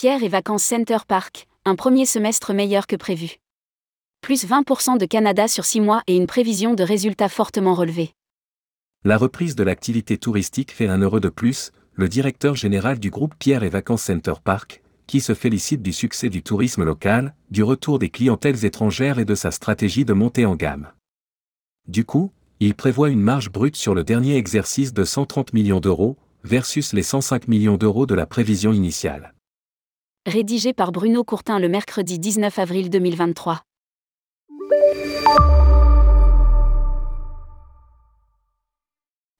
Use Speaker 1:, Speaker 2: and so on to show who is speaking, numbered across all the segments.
Speaker 1: Pierre et Vacances Center Park, un premier semestre meilleur que prévu. Plus 20% de Canada sur 6 mois et une prévision de résultats fortement relevés.
Speaker 2: La reprise de l'activité touristique fait un heureux de plus, le directeur général du groupe Pierre et Vacances Center Park, qui se félicite du succès du tourisme local, du retour des clientèles étrangères et de sa stratégie de montée en gamme. Du coup, il prévoit une marge brute sur le dernier exercice de 130 millions d'euros, versus les 105 millions d'euros de la prévision initiale.
Speaker 1: Rédigé par Bruno Courtin le mercredi 19 avril 2023.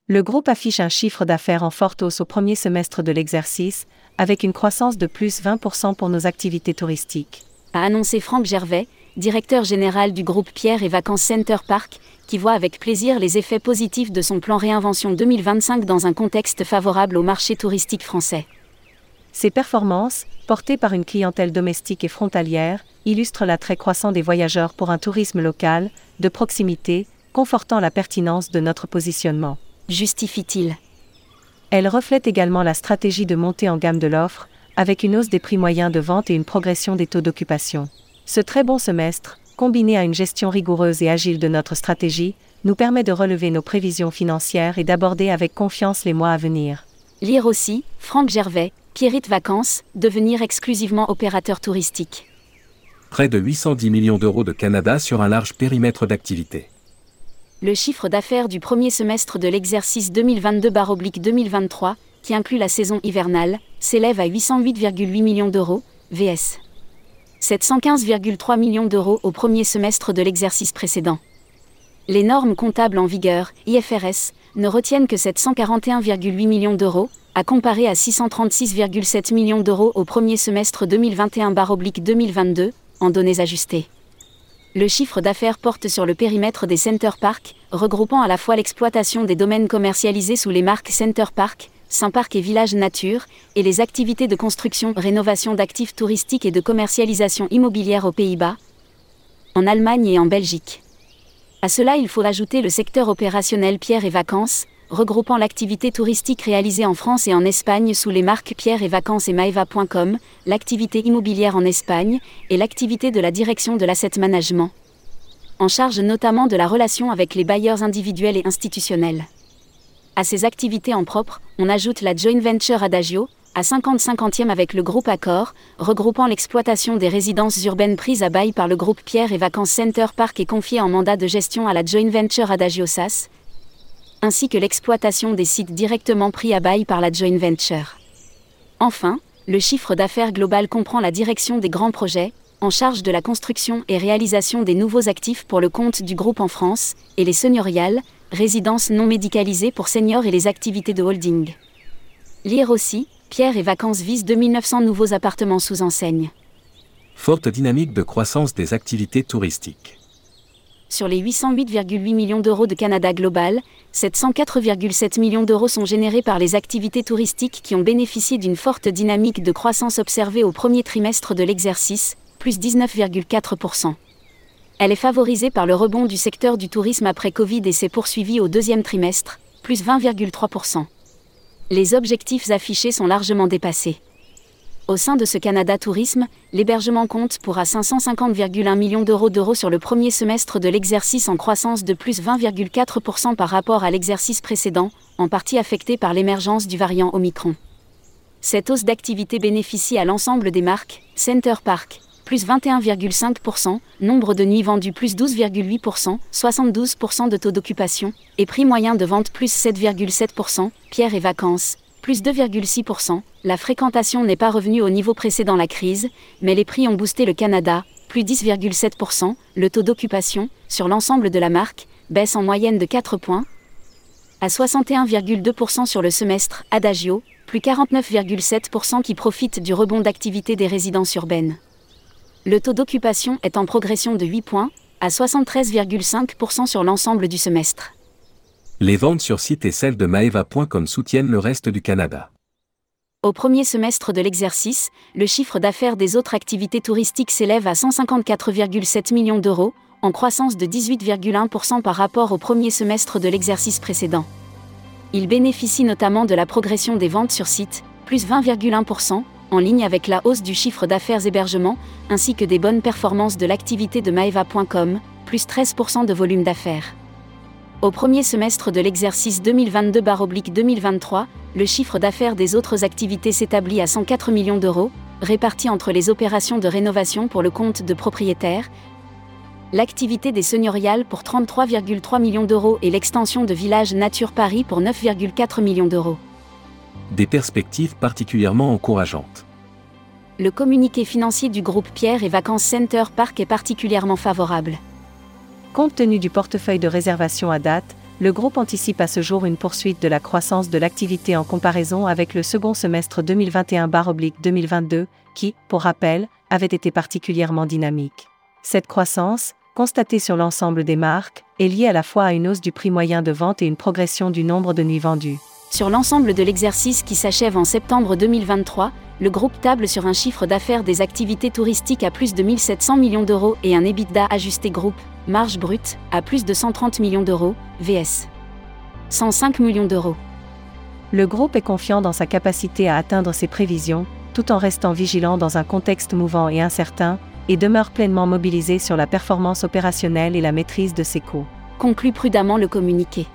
Speaker 3: Le groupe affiche un chiffre d'affaires en forte hausse au premier semestre de l'exercice, avec une croissance de plus 20% pour nos activités touristiques.
Speaker 1: A annoncé Franck Gervais, directeur général du groupe Pierre et Vacances Center Park, qui voit avec plaisir les effets positifs de son plan Réinvention 2025 dans un contexte favorable au marché touristique français.
Speaker 3: Ces performances, portées par une clientèle domestique et frontalière, illustrent l'attrait croissant des voyageurs pour un tourisme local, de proximité, confortant la pertinence de notre positionnement
Speaker 1: justifie-t-il
Speaker 3: Elle reflète également la stratégie de montée en gamme de l'offre, avec une hausse des prix moyens de vente et une progression des taux d'occupation. Ce très bon semestre, combiné à une gestion rigoureuse et agile de notre stratégie, nous permet de relever nos prévisions financières et d'aborder avec confiance les mois à venir.
Speaker 1: Lire aussi, Franck Gervais, Pierrite Vacances, devenir exclusivement opérateur touristique.
Speaker 2: Près de 810 millions d'euros de Canada sur un large périmètre d'activité
Speaker 1: le chiffre d'affaires du premier semestre de l'exercice 2022-2023, qui inclut la saison hivernale, s'élève à 808,8 millions d'euros, VS 715,3 millions d'euros au premier semestre de l'exercice précédent. Les normes comptables en vigueur, IFRS, ne retiennent que 741,8 millions d'euros, à comparer à 636,7 millions d'euros au premier semestre 2021-2022, en données ajustées le chiffre d'affaires porte sur le périmètre des Center Park, regroupant à la fois l'exploitation des domaines commercialisés sous les marques Center Park, Saint Park et Village Nature, et les activités de construction, rénovation d'actifs touristiques et de commercialisation immobilière aux Pays-Bas, en Allemagne et en Belgique. À cela, il faut ajouter le secteur opérationnel Pierre et Vacances, regroupant l'activité touristique réalisée en France et en Espagne sous les marques Pierre et Vacances et Maeva.com, l'activité immobilière en Espagne et l'activité de la direction de l'asset management. En charge notamment de la relation avec les bailleurs individuels et institutionnels. À ces activités en propre, on ajoute la joint venture Adagio, à 50-50e avec le groupe Accor, regroupant l'exploitation des résidences urbaines prises à bail par le groupe Pierre et Vacances Center Park et confiée en mandat de gestion à la joint venture Adagio SAS, ainsi que l'exploitation des sites directement pris à bail par la joint venture. Enfin, le chiffre d'affaires global comprend la direction des grands projets, en charge de la construction et réalisation des nouveaux actifs pour le compte du groupe en France, et les seigneuriales, résidences non médicalisées pour seniors et les activités de holding. Lire aussi, Pierre et Vacances visent 2900 nouveaux appartements sous enseigne.
Speaker 2: Forte dynamique de croissance des activités touristiques
Speaker 1: sur les 808,8 millions d'euros de Canada Global, 704,7 millions d'euros sont générés par les activités touristiques qui ont bénéficié d'une forte dynamique de croissance observée au premier trimestre de l'exercice, plus 19,4%. Elle est favorisée par le rebond du secteur du tourisme après Covid et s'est poursuivie au deuxième trimestre, plus 20,3%. Les objectifs affichés sont largement dépassés. Au sein de ce Canada Tourisme, l'hébergement compte pour à 550,1 millions d'euros d'euros sur le premier semestre de l'exercice en croissance de plus 20,4% par rapport à l'exercice précédent, en partie affecté par l'émergence du variant Omicron. Cette hausse d'activité bénéficie à l'ensemble des marques, Center Park, plus 21,5%, nombre de nuits vendues plus 12,8%, 72% de taux d'occupation, et prix moyen de vente plus 7,7%, Pierre et vacances, plus 2,6%. La fréquentation n'est pas revenue au niveau précédent la crise, mais les prix ont boosté le Canada, plus 10,7%. Le taux d'occupation, sur l'ensemble de la marque, baisse en moyenne de 4 points. À 61,2% sur le semestre, Adagio, plus 49,7% qui profite du rebond d'activité des résidences urbaines. Le taux d'occupation est en progression de 8 points, à 73,5% sur l'ensemble du semestre.
Speaker 2: Les ventes sur site et celles de Maeva.com soutiennent le reste du Canada.
Speaker 1: Au premier semestre de l'exercice, le chiffre d'affaires des autres activités touristiques s'élève à 154,7 millions d'euros, en croissance de 18,1% par rapport au premier semestre de l'exercice précédent. Il bénéficie notamment de la progression des ventes sur site, plus 20,1%, en ligne avec la hausse du chiffre d'affaires hébergement, ainsi que des bonnes performances de l'activité de Maeva.com, plus 13% de volume d'affaires. Au premier semestre de l'exercice 2022-2023, le chiffre d'affaires des autres activités s'établit à 104 millions d'euros, répartis entre les opérations de rénovation pour le compte de propriétaires, l'activité des seigneuriales pour 33,3 millions d'euros et l'extension de Village Nature Paris pour 9,4 millions d'euros.
Speaker 2: Des perspectives particulièrement encourageantes.
Speaker 1: Le communiqué financier du groupe Pierre et Vacances Center Park est particulièrement favorable.
Speaker 3: Compte tenu du portefeuille de réservation à date, le groupe anticipe à ce jour une poursuite de la croissance de l'activité en comparaison avec le second semestre 2021-2022, qui, pour rappel, avait été particulièrement dynamique. Cette croissance, constatée sur l'ensemble des marques, est liée à la fois à une hausse du prix moyen de vente et une progression du nombre de nuits vendues.
Speaker 1: Sur l'ensemble de l'exercice qui s'achève en septembre 2023, le groupe table sur un chiffre d'affaires des activités touristiques à plus de 1700 millions d'euros et un EBITDA ajusté groupe, marge brute, à plus de 130 millions d'euros, VS. 105 millions d'euros.
Speaker 3: Le groupe est confiant dans sa capacité à atteindre ses prévisions, tout en restant vigilant dans un contexte mouvant et incertain, et demeure pleinement mobilisé sur la performance opérationnelle et la maîtrise de ses coûts.
Speaker 1: Conclut prudemment le communiqué.